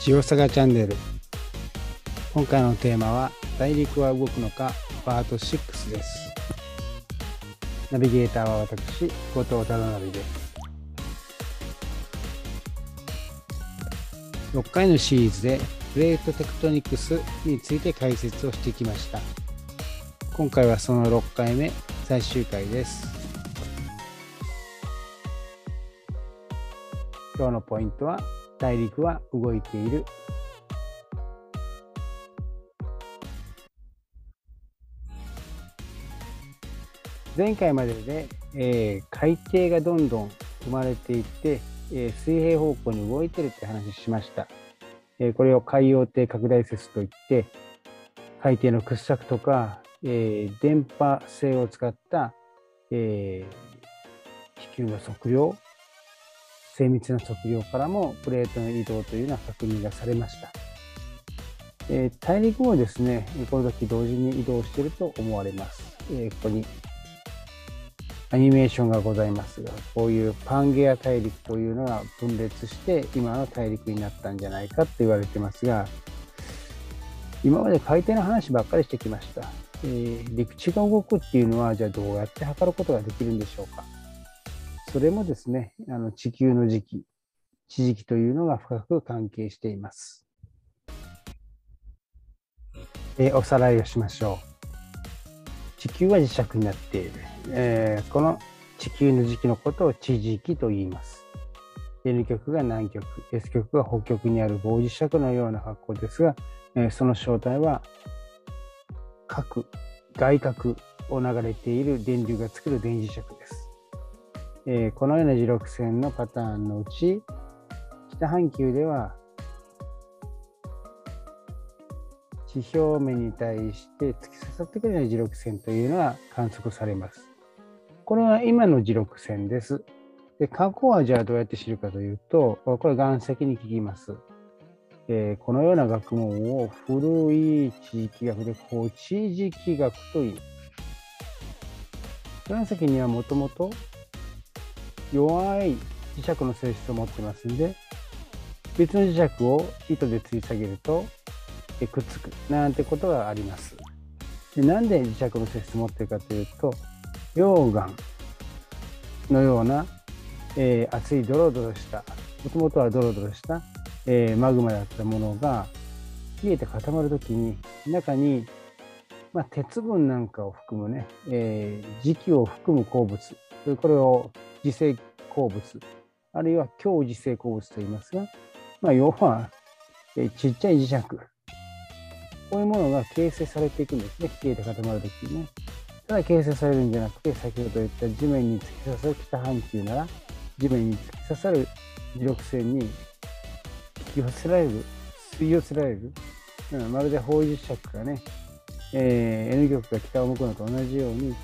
ジオサガチャンネル。今回のテーマは大陸は動くのかパート6です。ナビゲーターは私後藤忠則です。6回のシリーズでプレートテクトニクスについて解説をしてきました。今回はその6回目最終回です。今日のポイントは大陸は動いている。前回までで、えー、海底がどんどん生まれていって、えー、水平方向に動いてるって話しました、えー、これを海洋底拡大説といって海底の掘削とか、え電波性を使った、え地球の測量精密な測量からもプレートの移動というのは確認がされました。えー、大陸もですね、この時同時に移動していると思われます。えー、ここにアニメーションがございますが、こういうパンゲア大陸というのが分裂して今の大陸になったんじゃないかと言われてますが、今まで海底の話ばっかりしてきました。えー、陸地が動くっていうのは、じゃあどうやって測ることができるんでしょうか？それもですね、あの地球の時期、地磁気というのが深く関係しています。え、おさらいをしましょう。地球は磁石になっている。えー、この地球の時期のことを地磁気と言います。N 極が南極、S 極が北極にある棒磁石のような格好ですが、えー、その正体は核、外核を流れている電流が作る電磁石です。えー、このような磁力線のパターンのうち北半球では地表面に対して突き刺さってくるような磁力線というのは観測されます。これは今の磁力線です。で過去はじゃあどうやって知るかというと、これ岩石に聞きます。え、このような学問を古い地域学でこう地磁気学と言います。岩石にはもともと弱い磁石の性質を持ってますんで別の磁石を糸で吊り下げるとくっつく。なんてことがあります。でなんで磁石の性質を持ってるかというと溶岩のような、えー、熱いドロドロしたもともとはドロドロした、えー、マグマだったものが冷えて固まるときに中に、まあ、鉄分なんかを含むね、えー、磁気を含む鉱物これを磁性鉱物、あるいは強磁性鉱物と言いますが、まあ、要は、えちっちゃい磁石、こういうものが形成されていくんですね、冷えて固まるときにね。ただ形成されるんじゃなくて、先ほど言った地面に突き刺さる北半球なら、地面に突き刺さる磁力線に引き寄せられる、吸い寄せられる、うん、まるで方位磁石がね、えー、N 極が北を向くのと同じように、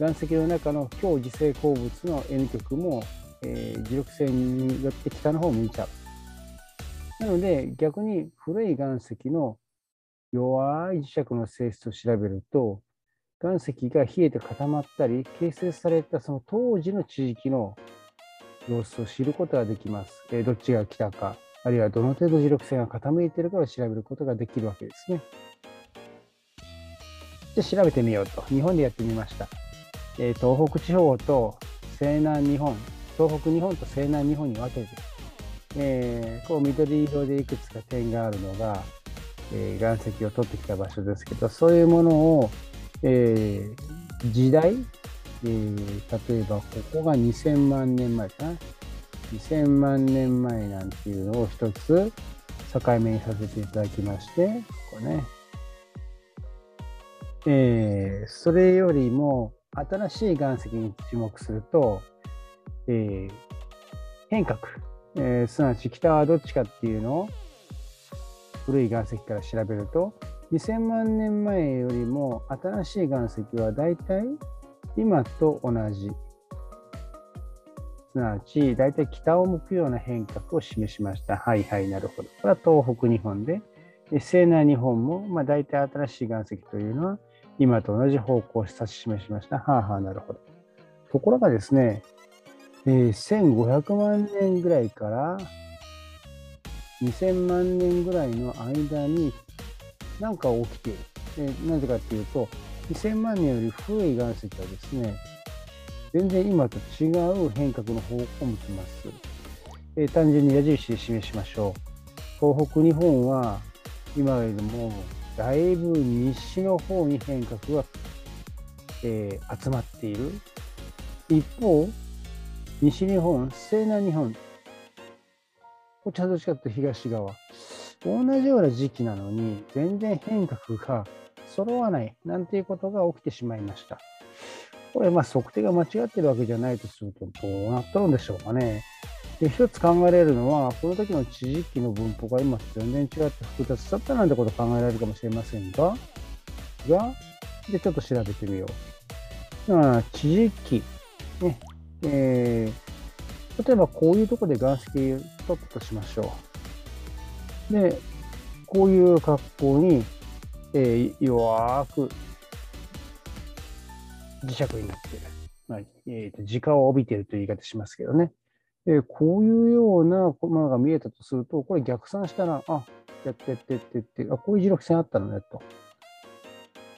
岩石の中の強磁性鉱物の N 極も、えー、磁力線によって北の方を向いちゃう。なので逆に古い岩石の弱い磁石の性質を調べると岩石が冷えて固まったり形成されたその当時の地域の様子を知ることができます。えー、どっちが来たかあるいはどの程度磁力線が傾いているかを調べることができるわけですね。じゃあ調べてみようと日本でやってみました。えー、東北地方と西南日本、東北日本と西南日本に分けて、えー、こう緑色でいくつか点があるのが、えー、岩石を取ってきた場所ですけど、そういうものを、えー、時代、えー、例えばここが2000万年前かな。2000万年前なんていうのを一つ境目にさせていただきまして、ここね。えー、それよりも、新しい岩石に注目すると、えー、変革、えー、すなわち北はどっちかっていうのを古い岩石から調べると2000万年前よりも新しい岩石はだいたい今と同じすなわちだいたい北を向くような変革を示しました。はいはいなるほど。これは東北日本で西南日本もまあ大体新しい岩石というのは今と同じ方向を指し示しました。はあはあ、なるほど。ところがですね、えー、1500万年ぐらいから2000万年ぐらいの間に何か起きている。えなぜかっていうと、2000万年より古い岩石はですね、全然今と違う変革の方向を向きます。えー、単純に矢印で示しましょう。東北日本は今よりもだいぶ西の方に変革が、えー、集まっている。一方、西日本、西南日本、こっちはどっちかというと東側。同じような時期なのに、全然変革が揃わないなんていうことが起きてしまいました。これ、まあ、測定が間違ってるわけじゃないとすると、どうなっとるんでしょうかね。で一つ考えられるのは、この時の地磁気の分布が今全然違って複雑だったなんてこと考えられるかもしれませんが、が、で、ちょっと調べてみよう。まあ、地磁気、ね、えー、例えばこういうとこで岩石を取ったとしましょう。で、こういう格好に、えー、弱く磁石になっている。まあえーと、時間を帯びているという言い方しますけどね。え、こういうようなものが見えたとすると、これ逆算したら、あ、やってってってって、あ、こういう磁力線あったのねと。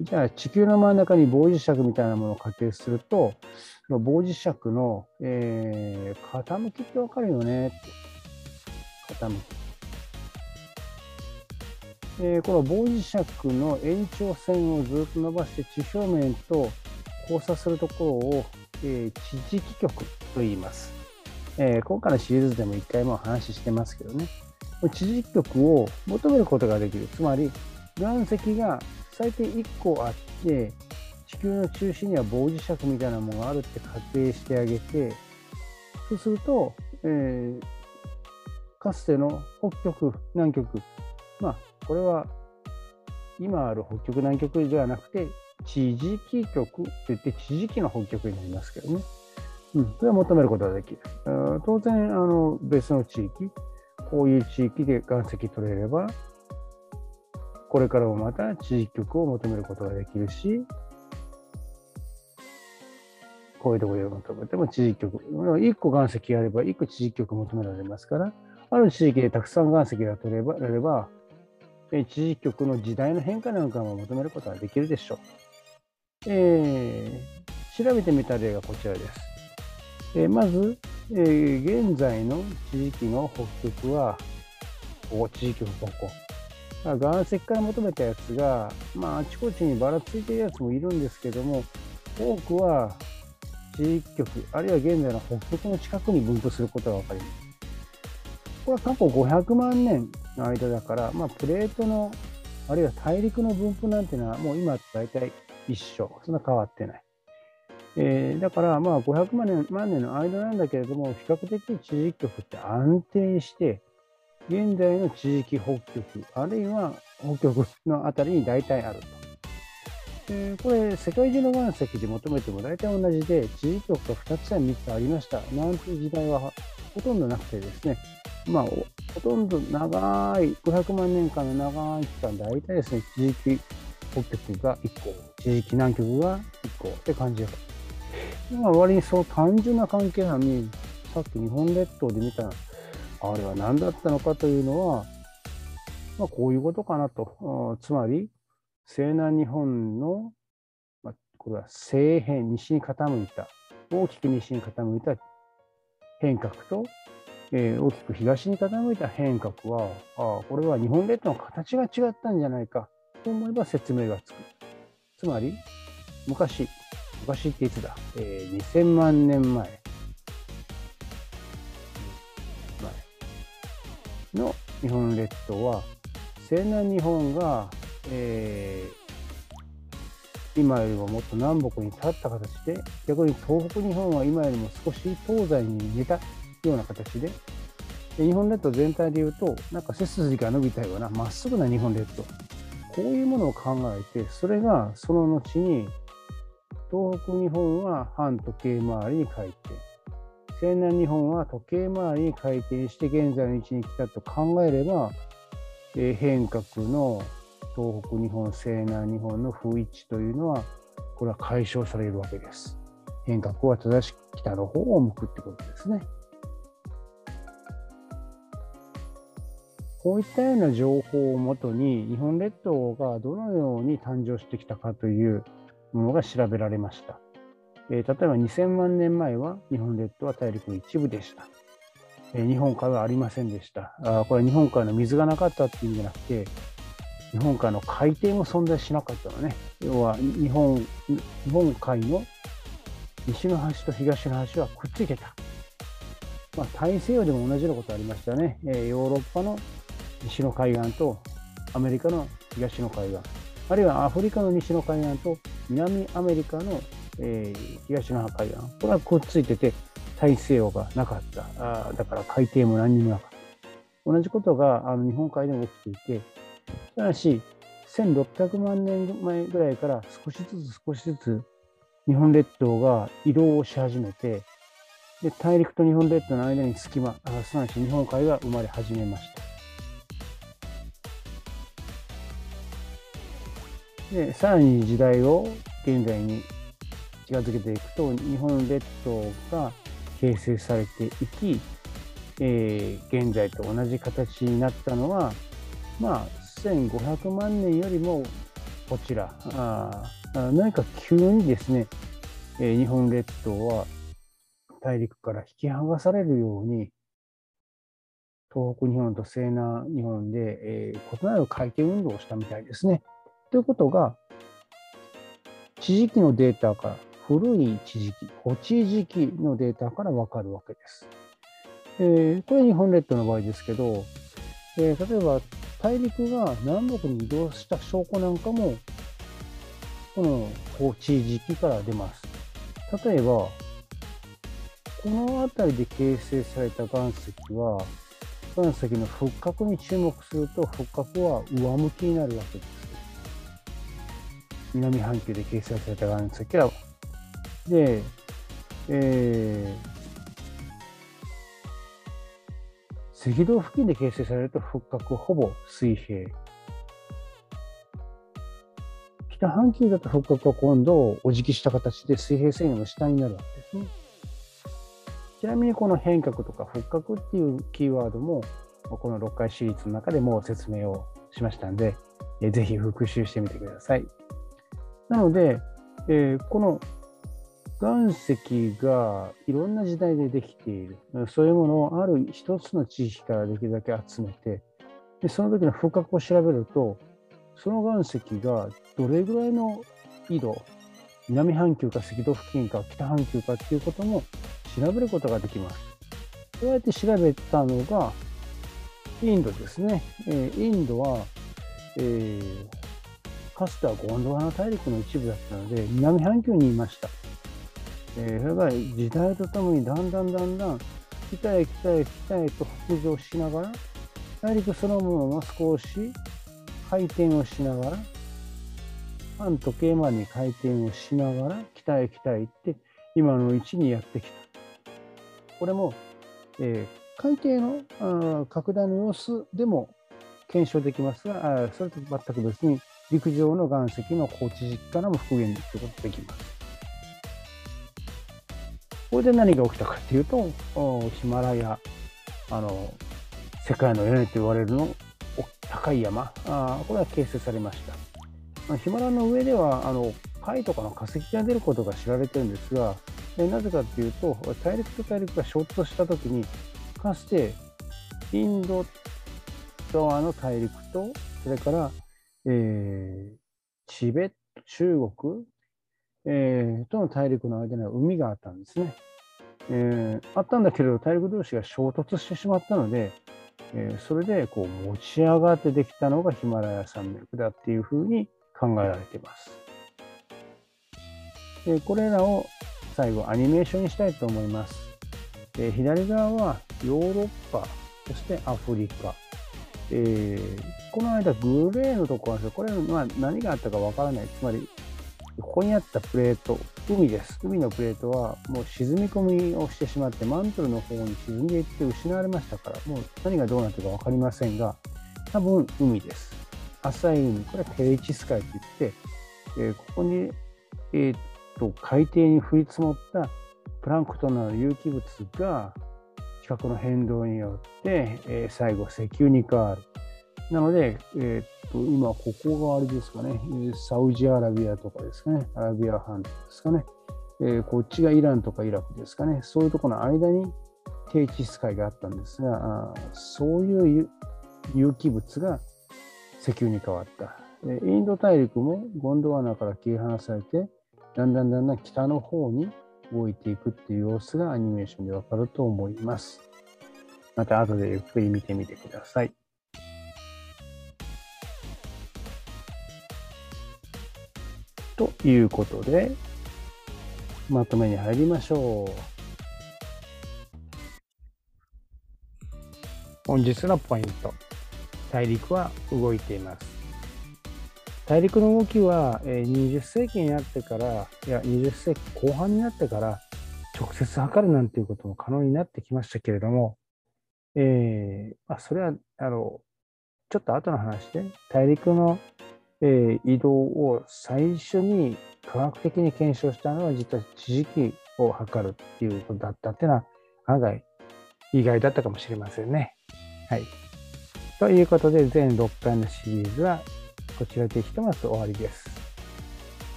じゃあ地球の真ん中に棒磁石みたいなものを仮定すると、棒磁石の、えー、傾きってわかるよねって。傾き。えー、この棒磁石の延長線をずっと伸ばして地表面と交差するところを、えー、地磁気極と言います。えー、今回のシリーズでも一回も話してますけどね。地磁気極を求めることができる。つまり、岩石が最低1個あって、地球の中心には棒磁石みたいなものがあるって仮定してあげて、そうすると、えー、かつての北極、南極、まあ、これは今ある北極、南極ではなくて、地磁気極って言って地磁気の北極になりますけどね。うん、それは求めることができる。当然、あの別の地域、こういう地域で岩石取れれば、これからもまた地磁極を求めることができるし、こういうところで求めても地磁極。1個岩石あれば1個地磁極求められますから、ある地域でたくさん岩石が取ればれれば、地磁極の時代の変化なんかも求めることができるでしょう。えー、調べてみた例がこちらです。え、まず、えー、現在の地域の北極は、ここ、地域のここ。岩石から求めたやつが、まあ、あちこちにばらついてるやつもいるんですけども、多くは地域極、あるいは現在の北極の近くに分布することがわかります。これは過去500万年の間だから、まあ、プレートの、あるいは大陸の分布なんていうのは、もう今と大体一緒。そんな変わってない。えー、だから、まあ、500万年万年の間なんだけれども、比較的地磁極って安定して、現在の地磁気北極、あるいは北極のあたりに大体あると。えー、これ、世界中の岩石で求めても大体同じで、地磁極が2つや3つありました。なんて時代はほとんどなくてですね、まあ、ほとんど長い、500万年間の長い期間、大体ですね、地磁気北極が1個、地磁気南極が1個って感じです。今割にそう単純な関係なのに、さっき日本列島で見たあれは何だったのかというのは、まあ、こういうことかなと。つまり、西南日本の、まあ、これは西辺、西に傾いた、大きく西に傾いた変革と、えー、大きく東に傾いた変革は、あこれは日本列島の形が違ったんじゃないかと思えば説明がつく。つまり、昔、昔っていつだ、えー、2000万年前。の日本列島は、西南日本が、えー、今よりももっと南北に立った形で、逆に東北日本は今よりも少し東西に似たような形で、で日本列島全体でいうと、なんか背筋が伸びたようなまっすぐな日本列島。こういうものを考えて、それがその後に、東北日本は反時計回りに回転。西南日本は時計回りに回転して現在の位置に来たと考えれば、えー、変革の東北日本、西南日本の不一致というのは、これは解消されるわけです。変革は正しく北の方を向くってことですね。こういったような情報をもとに日本列島がどのように誕生してきたかというものが調べられました。え、例えば2000万年前は日本列島は大陸の一部でした。え、日本海はありませんでした。あこれは日本海の水がなかったっていう意味じゃなくて、日本海の海底も存在しなかったのね。要は日本日本海の西の端と東の端はくっついてた。まあ、大西洋でも同じようなことありましたね。え、ヨーロッパの西の海岸とアメリカの東の海岸、あるいはアフリカの西の海岸と南アメリカの、えー、東の海岸、これはくっついてて大西洋がなかった。あだから海底も何にもなかった。同じことがあの日本海でも起きていて、ただし、1600万年前ぐらいから少しずつ少しずつ日本列島が移動をし始めて、で大陸と日本列島の間に隙間、すなわち日本海が生まれ始めました。でさらに時代を現在に近づけていくと日本列島が形成されていき、えー、現在と同じ形になったのはまあ1500万年よりもこちらあ何か急にですね、えー、日本列島は大陸から引き剥がされるように東北日本と西南日本で、えー、異なる回転運動をしたみたいですね。ということが地磁気のデータから古い地磁気、古地磁気のデータからわかるわけです。えー、これ日本列島の場合ですけど、えー、例えば大陸が南北に移動した証拠なんかも、この高地磁気から出ます。例えば、この辺りで形成された岩石は、岩石の復活に注目すると、復活は上向きになるわけです。南半球で形成された岩石は、で、えー、赤道付近で形成されると復活ほぼ水平。北半球だと復活は今度お辞儀した形で水平線の下になるわけですね。ちなみにこの変革とか復活っていうキーワードもこの6回シリーズの中でもう説明をしましたので、えぜひ復習してみてください。なので、えー、この岩石がいろんな時代でできている。そういうものをある一つの地域からできるだけ集めて、でその時の風格を調べると、その岩石がどれぐらいの緯度、南半球か赤道付近か北半球かっていうことも調べることができます。そうやって調べたのが、インドですね。えインドは、えー、かつてはゴンドワナ大陸の一部だったので、南半球にいました。えー、それが時代とともにだんだんだんだん北へ北へ北へと北上しながら大陸そのものも少し回転をしながら反時計回りに回転をしながら北へ北へ行って今の位置にやってきた。これも、えー、海底の拡大の様子でも検証できますが、あそれと全く別に陸上の岩石の高知実からも復元することができます。これで何が起きたかっていうと、ヒマラヤ、あの、世界の屋根と言われるの高い山あ、これは形成されました。ヒマラの上では、あの、貝とかの化石が出ることが知られてるんですが、でなぜかっていうと、大陸と大陸が衝突したときに、かつてインド側の大陸と、それから、えー、チベット、中国、えー、との大陸の間には海があったんですね。えー、あったんだけれど大陸同士が衝突してしまったので、えー、それでこう持ち上がってできたのがヒマラヤ山脈だっていうふうに考えられています。でこれらを最後アニメーションにしたいと思います。左側はヨーロッパ、そしてアフリカ。えー、この間グレーのところなんですこれは何があったかわからない。つまりここにあったプレート、海です。海のプレートはもう沈み込みをしてしまって、マントルの方に沈んでいって失われましたから、もう何がどうなってるか分かりませんが、多分海です。浅い海、これはテレチス海といって、えー、ここに、えー、っと海底に降り積もったプランクトンなど有機物が地殻の変動によって、えー、最後石油に変わる。なので、えー、っと今ここがあれですかね、サウジアラビアとかですかね、アラビア半島ですかね、えー、こっちがイランとかイラクですかね、そういうところの間に低地質海があったんですが、あそういう有機物が石油に変わった。インド大陸もゴンドワナから切り離されて、だんだんだんだん北の方に動いていくっていう様子がアニメーションでわかると思います。また後でゆっくり見てみてください。ということで、まとめに入りましょう。本日のポイント。大陸は動いています。大陸の動きは20世紀になってから、いや、20世紀後半になってから、直接測るなんていうことも可能になってきましたけれども、えー、まあ、それは、あの、ちょっと後の話で、大陸の、えー、移動を最初に科学的に検証したのは、実は地磁気を測るっていうことだったっていうのは、案外意外だったかもしれませんね。はい。ということで、全6回のシリーズはこちらでひとまず終わりです。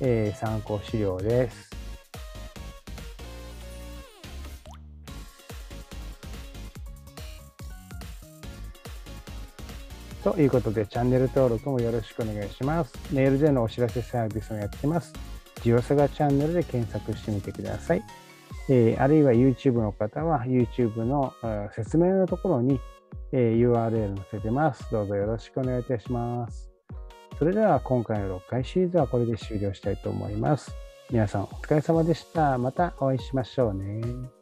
えー、参考資料です。ということで、チャンネル登録もよろしくお願いします。メールでのお知らせサービスもやってます。ジオサガチャンネルで検索してみてください。えー、あるいは YouTube の方は YouTube の説明のところに、えー、URL 載せてます。どうぞよろしくお願いいたします。それでは今回の6回シリーズはこれで終了したいと思います。皆さんお疲れ様でした。またお会いしましょうね。